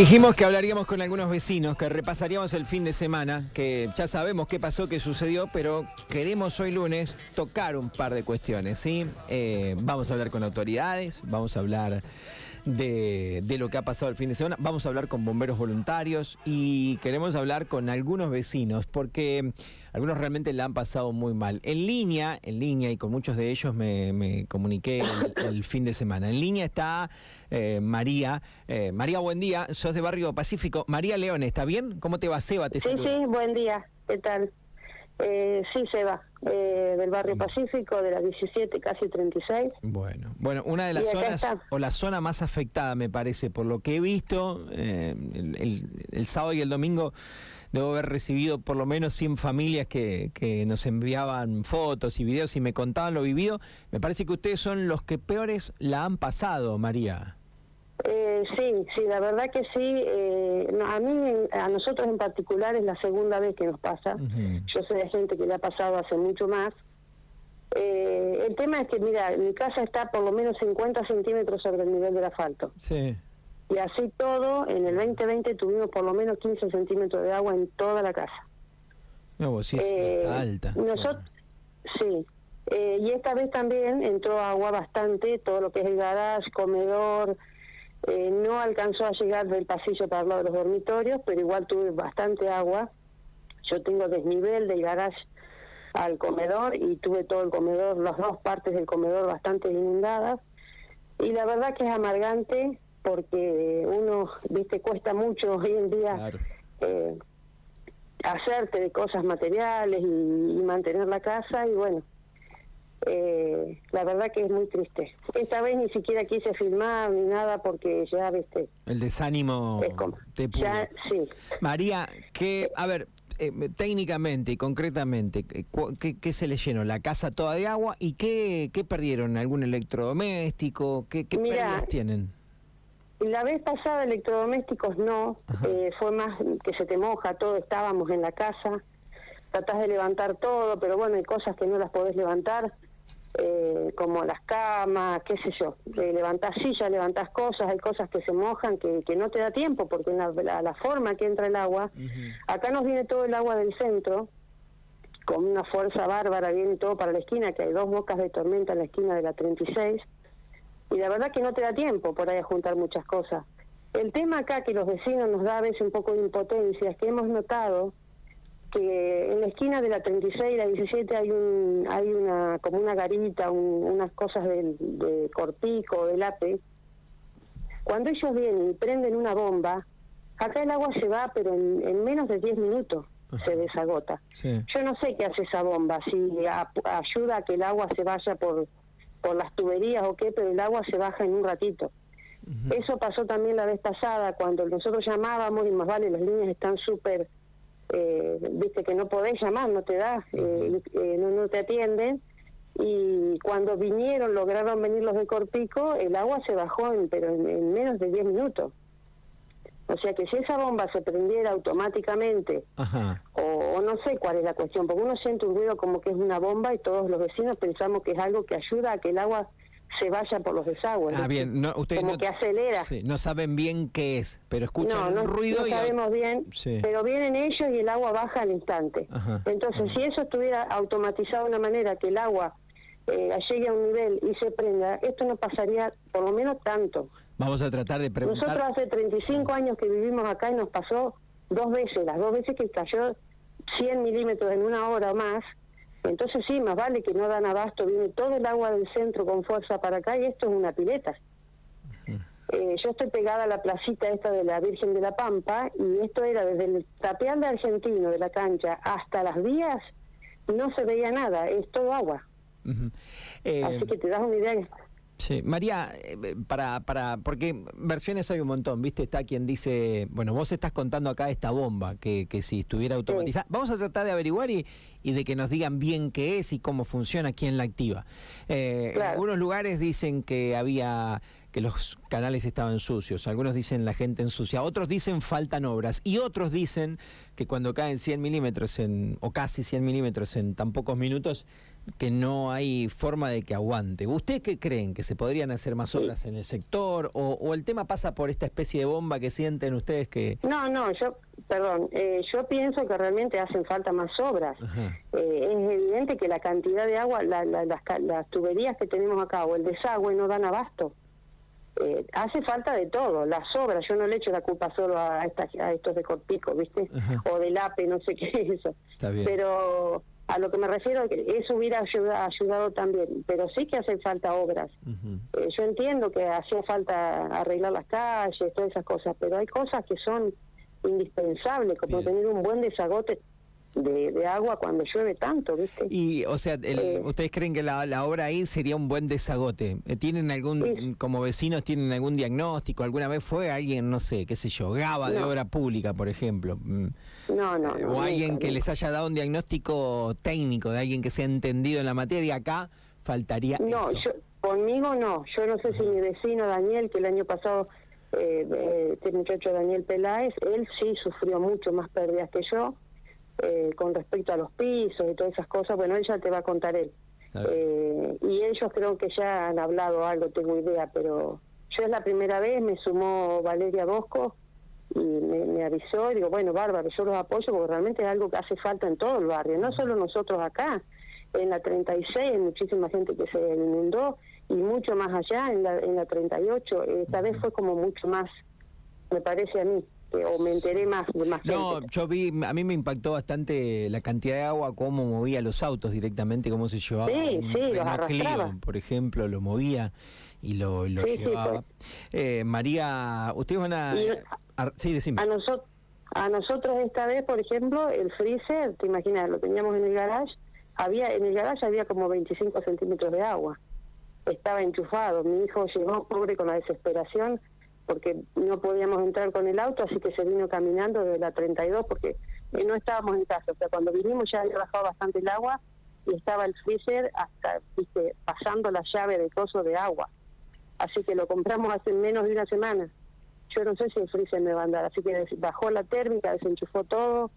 Dijimos que hablaríamos con algunos vecinos, que repasaríamos el fin de semana, que ya sabemos qué pasó, qué sucedió, pero queremos hoy lunes tocar un par de cuestiones, ¿sí? Eh, vamos a hablar con autoridades, vamos a hablar de, de, lo que ha pasado el fin de semana. Vamos a hablar con bomberos voluntarios y queremos hablar con algunos vecinos porque algunos realmente la han pasado muy mal. En línea, en línea, y con muchos de ellos me, me comuniqué el, fin de semana. En línea está eh, María. Eh, María, buen día. Sos de Barrio Pacífico. María León, ¿está bien? ¿Cómo te va, Seba? Te sí, sí, buen día. ¿Qué tal? Eh, sí, Seba, eh, del barrio Pacífico, de las 17, casi 36. Bueno, bueno, una de las zonas, o la zona más afectada, me parece, por lo que he visto, eh, el, sábado y el domingo debo haber recibido por lo menos 100 familias que, que nos enviaban fotos y videos y me contaban lo vivido. Me parece que ustedes son los que peores la han pasado, María. Eh, sí, sí, la verdad que sí. Eh, a mí, a nosotros en particular, es la segunda vez que nos pasa. Yo soy de gente que le ha pasado hace mucho más. Eh, el tema es que, mira, mi casa está por lo menos 50 centímetros sobre el nivel del asfalto. Sí. Y así todo, en el 2020 tuvimos por lo menos 15 centímetros de agua en toda la casa. No, sí, está alta. Nosotros, Sí. y esta vez también entró agua bastante, todo lo que es el garage, comedor, eh, no alcanzó a llegar del pasillo para lado de los dormitorios, pero igual tuve bastante agua. Yo tengo desnivel del garage al comedor y tuve todo el comedor, las dos partes del comedor bastante inundadas. Y la verdad que es amargante porque uno, viste, cuesta mucho hoy en día eh, hacerte de cosas materiales y mantener la casa y bueno, eh, la verdad que es muy triste. Esta vez ni siquiera quise filmar ni nada porque ya, viste. El desánimo te sí. María, que, a ver, eh, técnicamente y concretamente, ¿qué, ¿qué, se le llenó? ¿La casa toda de agua? ¿Y qué, qué perdieron? ¿Algún electrodoméstico? ¿Qué, qué pérdidas tienen? La vez pasada electrodomésticos no, eh, fue más que se te moja todo, estábamos en la casa, tratás de levantar todo, pero bueno, hay cosas que no las podés levantar eh, como las camas, qué sé yo, eh, levantás sillas, levantás cosas, hay cosas que se mojan que, que no te da tiempo porque la, la, forma que entra el agua, acá nos viene todo el agua del centro, con una fuerza bárbara, viene todo para la esquina, que hay dos bocas de tormenta en la esquina de la 36, y la verdad que no te da tiempo por ahí a juntar muchas cosas. El tema acá que los vecinos nos da a veces un poco de impotencia es que hemos notado que en la esquina de la 36 y la 17 hay un hay una como una garita, unas cosas de, de cortico, del ape. Cuando ellos vienen y prenden una bomba, acá el agua se va, pero en, menos de 10 minutos se desagota. Yo no sé qué hace esa bomba, si ayuda a que el agua se vaya por, por las tuberías o qué, pero el agua se baja en un ratito. Eso pasó también la vez pasada, cuando nosotros llamábamos y más vale, las líneas están súper eh, viste que no podés llamar, no te da, eh, eh, no, no te atienden. Y cuando vinieron, lograron venir los de Corpico, el agua se bajó, en, pero en, menos de 10 minutos. O sea que si esa bomba se prendiera automáticamente, o, no sé cuál es la cuestión, porque uno siente un ruido como que es una bomba y todos los vecinos pensamos que es algo que ayuda a que el agua se vaya por los desagües. Ah, bien, no, ustedes como que acelera. no saben bien qué es, pero escuchan no, un ruido no sabemos bien, pero vienen ellos y el agua baja al instante. Entonces, si eso estuviera automatizado de una manera que el agua eh, llegue a un nivel y se prenda, esto no pasaría por lo menos tanto. Vamos a tratar de preguntar. Nosotros hace 35 años que vivimos acá y nos pasó dos veces, las dos veces que cayó 100 milímetros en una hora o más, entonces sí, más vale que no dan abasto, viene todo el agua del centro con fuerza para acá y esto es una pileta. Eh, yo estoy pegada a la placita esta de la Virgen de la Pampa y esto era desde el tapeal de argentino de la cancha hasta las vías, no se veía nada, es todo agua. Eh, Así que te das una idea. Sí, María, eh, para, para, porque versiones hay un montón, ¿viste? Está quien dice, bueno, vos estás contando acá esta bomba, que, que si estuviera automatizada, vamos a tratar de averiguar y, y, de que nos digan bien qué es y cómo funciona, quién la activa. Eh, En algunos lugares dicen que había que los canales estaban sucios. Algunos dicen la gente ensucia, otros dicen faltan obras y otros dicen que cuando caen 100 milímetros en, o casi 100 milímetros en tan pocos minutos, que no hay forma de que aguante. ¿Ustedes qué creen? ¿Que se podrían hacer más obras en el sector? ¿O, el tema pasa por esta especie de bomba que sienten ustedes que...? No, no, yo, perdón, eh, yo pienso que realmente hacen falta más obras. Eh, es evidente que la cantidad de agua, las, las tuberías que tenemos acá o el desagüe no dan abasto. Eh, hace falta de todo, las obras, yo no le echo la culpa solo a, a estos de Corpico, ¿viste? O del APE, no sé qué es eso. Pero a lo que me refiero, eso hubiera ayudado, ayudado también, pero sí que hacen falta obras. Eh, yo entiendo que hacía falta arreglar las calles, todas esas cosas, pero hay cosas que son indispensables, como tener un buen desagote de, agua cuando llueve tanto, ¿viste? Y, o sea, eh, ¿ustedes creen que la, obra ahí sería un buen desagote? Eh, ¿Tienen algún, como vecinos, tienen algún diagnóstico? ¿Alguna vez fue alguien, no sé, qué sé yo, Gaba de obra pública, por ejemplo? Mm. No, no. Eh, o alguien que les haya dado un diagnóstico técnico, de alguien que se ha entendido en la materia, acá faltaría. No, yo, conmigo no. Yo no sé si mi vecino Daniel, que el año pasado, este muchacho Daniel Peláez, él sí sufrió mucho más pérdidas que yo eh, con respecto a los pisos y todas esas cosas, bueno, ella te va a contar él. Eh, y ellos creo que ya han hablado algo, tengo idea, pero yo es la primera vez, me sumó Valeria Bosco y me, avisó y digo, bueno, bárbaro, yo los apoyo porque realmente es algo que hace falta en todo el barrio, no solo nosotros acá, en la 36 hay muchísima gente que se inundó y mucho más allá, en la, en la 38, esta vez fue como mucho más, me parece a mí o me enteré más, más No, yo vi, a mí me impactó bastante la cantidad de agua, cómo movía los autos directamente, cómo se llevaba. Sí, sí, Clio, por ejemplo, lo movía y lo, llevaba. eh, María, ustedes van a... sí, decime. A, nosotros a nosotros esta vez, por ejemplo, el freezer, te imaginas, lo teníamos en el garage, había en el garage había como 25 centímetros de agua. Estaba enchufado. Mi hijo llegó pobre con la desesperación porque no podíamos entrar con el auto, así que se vino caminando desde la 32 porque eh, no estábamos en casa. O sea, cuando vinimos ya había bajado bastante el agua y estaba el freezer hasta pasando la llave de coso de agua. Así que lo compramos hace menos de una semana. Yo no sé si el freezer me va a andar, así que bajó la térmica, desenchufó todo,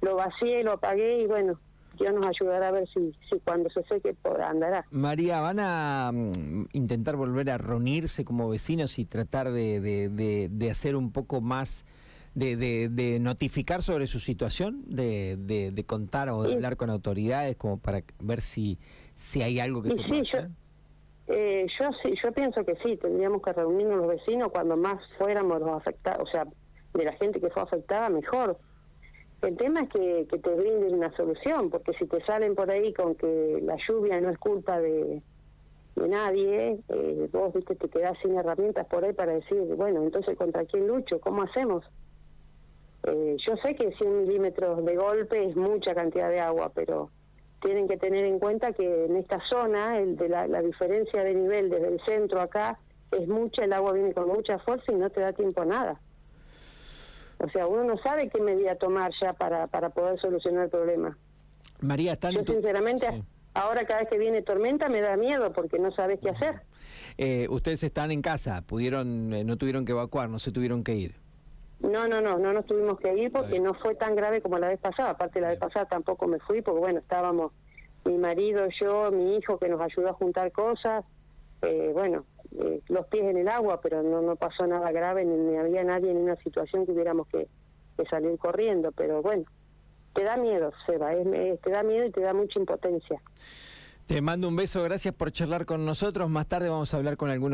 lo vacié, lo apagué y bueno, Dios nos ayudará a ver si, si cuando se seque podrá andará. María, ¿van a mm, intentar volver a reunirse como vecinos y tratar de, de, de, hacer un poco más, de, de, notificar sobre su situación, de, de, contar o de hablar con autoridades como para ver si, si hay algo que se pueda hacer? Eh, yo sí, yo pienso que sí, tendríamos que reunirnos los vecinos cuando más fuéramos los afectados, o sea, de la gente que fue afectada, mejor el tema es que, te brinden una solución, porque si te salen por ahí con que la lluvia no es culpa de, nadie, eh, vos viste te quedás sin herramientas por ahí para decir, bueno, entonces contra quién lucho, ¿cómo hacemos? Eh, yo sé que 100 milímetros de golpe es mucha cantidad de agua, pero tienen que tener en cuenta que en esta zona el de la, la diferencia de nivel desde el centro acá es mucha, el agua viene con mucha fuerza y no te da tiempo a nada. O sea, uno no sabe qué medida tomar ya para, para poder solucionar el problema. María, está Yo sinceramente, ahora cada vez que viene tormenta me da miedo porque no sabes qué hacer. Eh, ustedes están en casa, pudieron, eh, no tuvieron que evacuar, no se tuvieron que ir. No, no, no, no nos tuvimos que ir porque no fue tan grave como la vez pasada. Aparte la vez pasada tampoco me fui porque bueno, estábamos mi marido, yo, mi hijo que nos ayudó a juntar cosas. Eh, bueno, los pies en el agua, pero no, no pasó nada grave, ni, había nadie en una situación que hubiéramos que, salir corriendo, pero bueno, te da miedo, Seba, te da miedo y te da mucha impotencia. Te mando un beso, gracias por charlar con nosotros. Más tarde vamos a hablar con algunos.